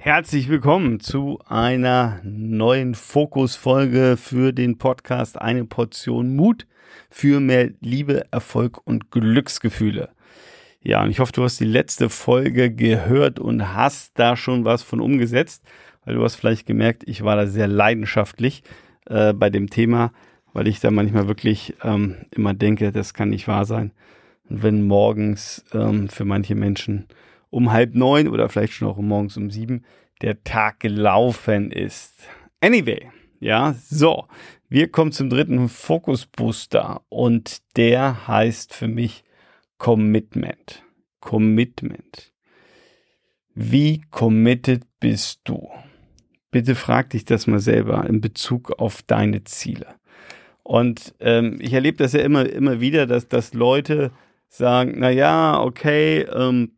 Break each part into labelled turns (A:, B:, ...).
A: Herzlich willkommen zu einer neuen Fokusfolge für den Podcast Eine Portion Mut für mehr Liebe, Erfolg und Glücksgefühle. Ja, und ich hoffe, du hast die letzte Folge gehört und hast da schon was von umgesetzt, weil du hast vielleicht gemerkt, ich war da sehr leidenschaftlich äh, bei dem Thema, weil ich da manchmal wirklich ähm, immer denke, das kann nicht wahr sein. Wenn morgens ähm, für manche Menschen um halb neun oder vielleicht schon auch morgens um sieben der Tag gelaufen ist. Anyway, ja, so, wir kommen zum dritten Fokus Booster und der heißt für mich Commitment. Commitment. Wie committed bist du? Bitte frag dich das mal selber in Bezug auf deine Ziele. Und ähm, ich erlebe das ja immer, immer wieder, dass, dass Leute sagen, na ja, okay, ähm,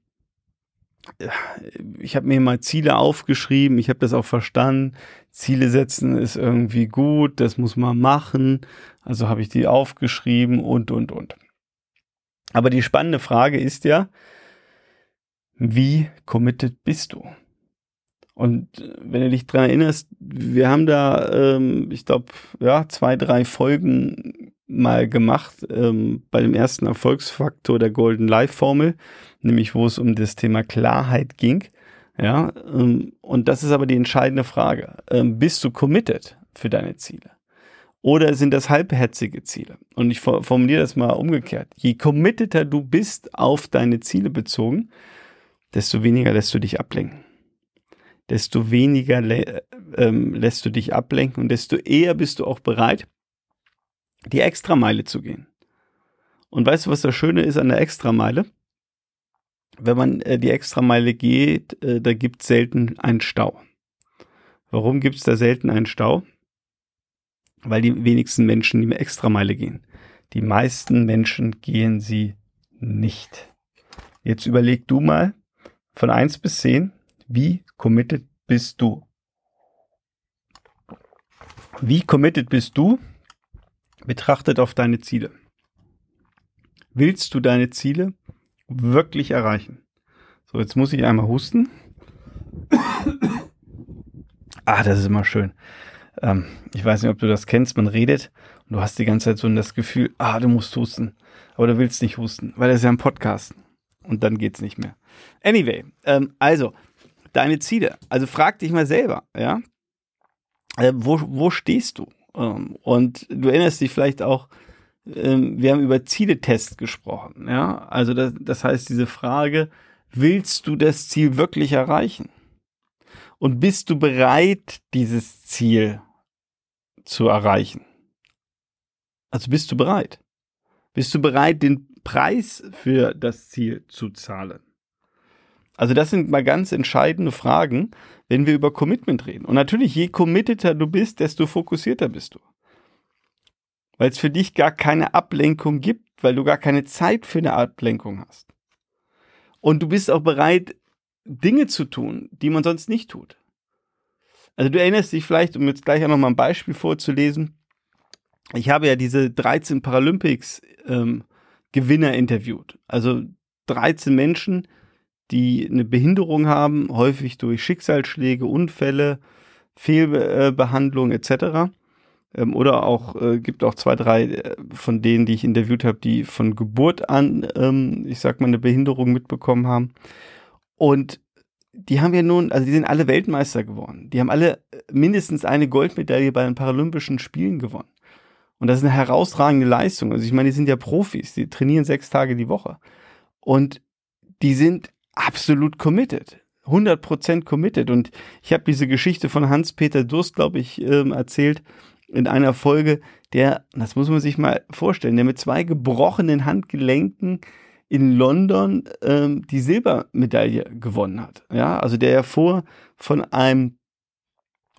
A: ich habe mir mal Ziele aufgeschrieben, ich habe das auch verstanden. Ziele setzen ist irgendwie gut, das muss man machen. Also habe ich die aufgeschrieben und, und, und. Aber die spannende Frage ist ja, wie committed bist du? Und wenn du dich dran erinnerst, wir haben da, ähm, ich glaube, ja, zwei, drei Folgen mal gemacht ähm, bei dem ersten Erfolgsfaktor der Golden Life Formel, nämlich wo es um das Thema Klarheit ging. Ja, ähm, und das ist aber die entscheidende Frage. Ähm, bist du committed für deine Ziele? Oder sind das halbherzige Ziele? Und ich formuliere das mal umgekehrt. Je committeter du bist auf deine Ziele bezogen, desto weniger lässt du dich ablenken. Desto weniger lä ähm, lässt du dich ablenken und desto eher bist du auch bereit, die Extrameile zu gehen. Und weißt du, was das Schöne ist an der Extrameile? Wenn man äh, die Extrameile geht, äh, da gibt es selten einen Stau. Warum gibt es da selten einen Stau? Weil die wenigsten Menschen die Extrameile gehen. Die meisten Menschen gehen sie nicht. Jetzt überleg du mal von eins bis zehn, wie committed bist du? Wie committed bist du betrachtet auf deine Ziele. Willst du deine Ziele wirklich erreichen? So, jetzt muss ich einmal husten. ah, das ist immer schön. Ähm, ich weiß nicht, ob du das kennst. Man redet und du hast die ganze Zeit so das Gefühl, ah, du musst husten. Aber du willst nicht husten, weil das ist ja ein Podcast. Und dann geht's nicht mehr. Anyway, ähm, also, deine Ziele. Also frag dich mal selber, ja. Äh, wo, wo stehst du? Ähm, und du erinnerst dich vielleicht auch, ähm, wir haben über Zieletests gesprochen. Ja, also das, das heißt, diese Frage, willst du das Ziel wirklich erreichen? Und bist du bereit, dieses Ziel zu erreichen? Also bist du bereit? Bist du bereit, den Preis für das Ziel zu zahlen? Also das sind mal ganz entscheidende Fragen, wenn wir über Commitment reden. Und natürlich, je committeter du bist, desto fokussierter bist du. Weil es für dich gar keine Ablenkung gibt, weil du gar keine Zeit für eine Ablenkung hast. Und du bist auch bereit, Dinge zu tun, die man sonst nicht tut. Also du erinnerst dich vielleicht, um jetzt gleich auch nochmal ein Beispiel vorzulesen. Ich habe ja diese 13 Paralympics ähm, interviewt. Also 13 Menschen, die eine Behinderung haben, häufig durch Schicksalsschläge, Unfälle, Fehlbehandlung etc. Ähm, oder auch äh, gibt auch zwei, drei äh, von denen, die ich interviewt habe, die von Geburt an, ähm, ich sag mal, eine Behinderung mitbekommen haben. Und die haben ja nun, also die sind alle Weltmeister geworden. Die haben alle mindestens eine Goldmedaille bei den Paralympischen Spielen gewonnen. Und das ist eine herausragende Leistung. Also ich meine, die sind ja Profis, die trainieren sechs Tage die Woche. Und die sind absolut committed. 100% committed. Und ich habe diese Geschichte von Hans-Peter Durst, glaube ich, ähm, erzählt in einer Folge, der, das muss man sich mal vorstellen, der mit zwei gebrochenen Handgelenken in London ähm, die Silbermedaille gewonnen hat. Ja, also der ja vor von einem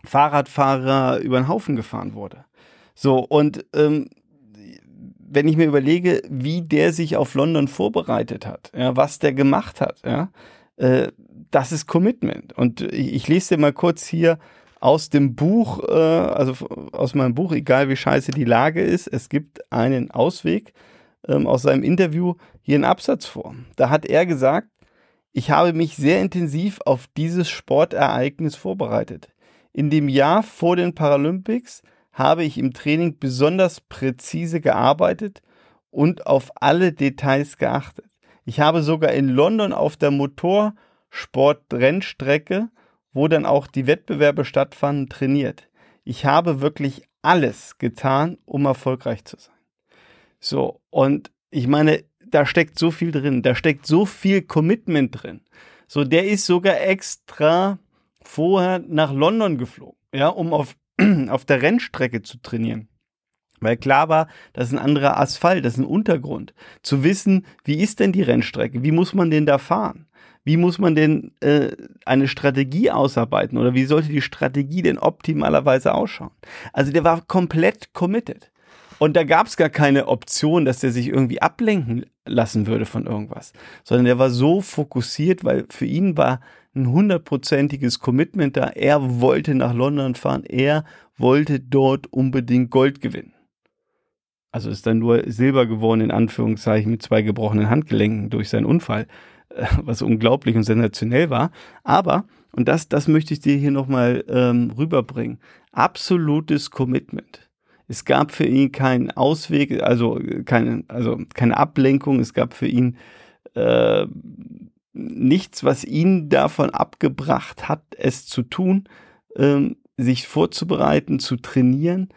A: Fahrradfahrer über den Haufen gefahren wurde. So, und ähm, wenn ich mir überlege, wie der sich auf London vorbereitet hat, ja, was der gemacht hat, ja, äh, das ist Commitment. Und ich, ich, lese dir mal kurz hier aus dem Buch, äh, also aus meinem Buch, egal wie scheiße die Lage ist, es gibt einen Ausweg ähm, aus seinem Interview hier einen Absatz vor. Da hat er gesagt, ich habe mich sehr intensiv auf dieses Sportereignis vorbereitet. In dem Jahr vor den Paralympics habe ich im Training besonders präzise gearbeitet und auf alle Details geachtet. Ich habe sogar in London auf der Motorsport-Rennstrecke, wo dann auch die Wettbewerbe stattfanden, trainiert. Ich habe wirklich alles getan, um erfolgreich zu sein. So, und ich meine, da steckt so viel drin, da steckt so viel Commitment drin. So, der ist sogar extra vorher nach London geflogen, ja, um auf, auf der Rennstrecke zu trainieren. Weil klar war, das ist ein anderer Asphalt, das ist ein Untergrund. Zu wissen, wie ist denn die Rennstrecke? Wie muss man denn da fahren? Wie muss man denn äh, eine Strategie ausarbeiten? Oder wie sollte die Strategie denn optimalerweise ausschauen? Also der war komplett committed. Und da gab es gar keine Option, dass der sich irgendwie ablenken lassen würde von irgendwas, sondern der war so fokussiert, weil für ihn war ein hundertprozentiges Commitment da. Er wollte nach London fahren, er wollte dort unbedingt Gold gewinnen. Also ist dann nur Silber geworden, in Anführungszeichen, mit zwei gebrochenen Handgelenken durch seinen Unfall, äh, was unglaublich und sensationell war. Aber, und das, das möchte ich dir hier nochmal ähm, rüberbringen, absolutes Commitment. Es gab für ihn keinen Ausweg, also keine, also keine Ablenkung. Es gab für ihn äh, nichts, was ihn davon abgebracht hat, es zu tun, ähm, sich vorzubereiten, zu trainieren,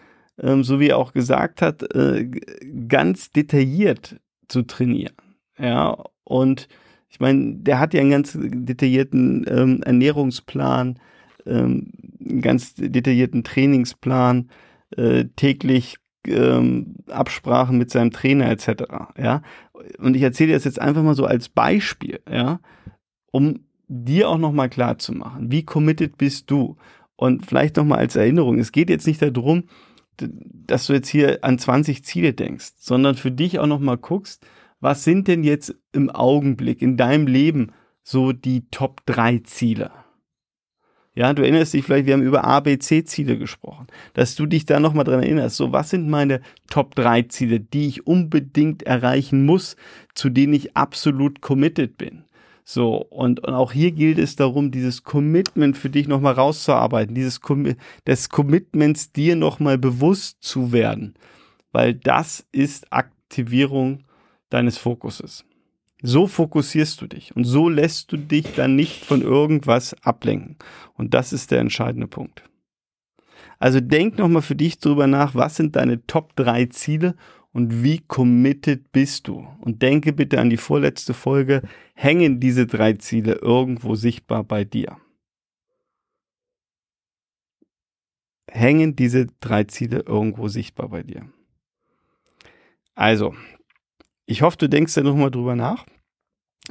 A: ähm, so wie er auch gesagt hat, äh, ganz detailliert zu trainieren. Ja, und ich meine, der hat ja einen ganz detaillierten ähm, Ernährungsplan, ähm, einen ganz detaillierten Trainingsplan, äh, täglich ähm, Absprachen mit seinem Trainer etc. Ja, und ich erzähle das jetzt einfach mal so als Beispiel, ja, um dir auch noch mal klar zu machen, wie committed bist du? Und vielleicht noch mal als Erinnerung: Es geht jetzt nicht darum, dass du jetzt hier an 20 Ziele denkst, sondern für dich auch noch mal guckst, was sind denn jetzt im Augenblick in deinem Leben so die Top 3 Ziele? Ja, du erinnerst dich vielleicht, wir haben über A, B, C Ziele gesprochen, dass du dich da nochmal dran erinnerst. So, was sind meine Top 3 Ziele, die ich unbedingt erreichen muss, zu denen ich absolut committed bin? So, und, und auch hier gilt es darum, dieses Commitment für dich nochmal rauszuarbeiten, dieses Com des Commitments dir nochmal bewusst zu werden, weil das ist Aktivierung deines Fokuses. So fokussierst du dich und so lässt du dich dann nicht von irgendwas ablenken. Und das ist der entscheidende Punkt. Also denk nochmal für dich drüber nach, was sind deine Top 3 Ziele und wie committed bist du? Und denke bitte an die vorletzte Folge, hängen diese drei Ziele irgendwo sichtbar bei dir? Hängen diese drei Ziele irgendwo sichtbar bei dir? Also, ich hoffe, du denkst da nochmal drüber nach.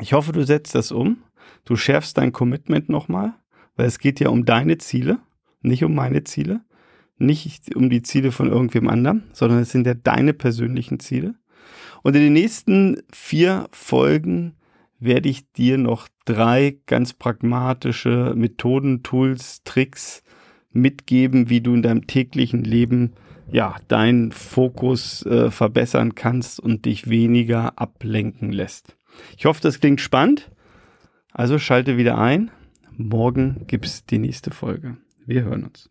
A: Ich hoffe, du setzt das um. Du schärfst dein Commitment nochmal, weil es geht ja um deine Ziele, nicht um meine Ziele, nicht um die Ziele von irgendwem anderem, sondern es sind ja deine persönlichen Ziele. Und in den nächsten vier Folgen werde ich dir noch drei ganz pragmatische Methoden, Tools, Tricks mitgeben, wie du in deinem täglichen Leben ja deinen Fokus äh, verbessern kannst und dich weniger ablenken lässt. Ich hoffe, das klingt spannend. Also schalte wieder ein. Morgen gibt es die nächste Folge. Wir hören uns.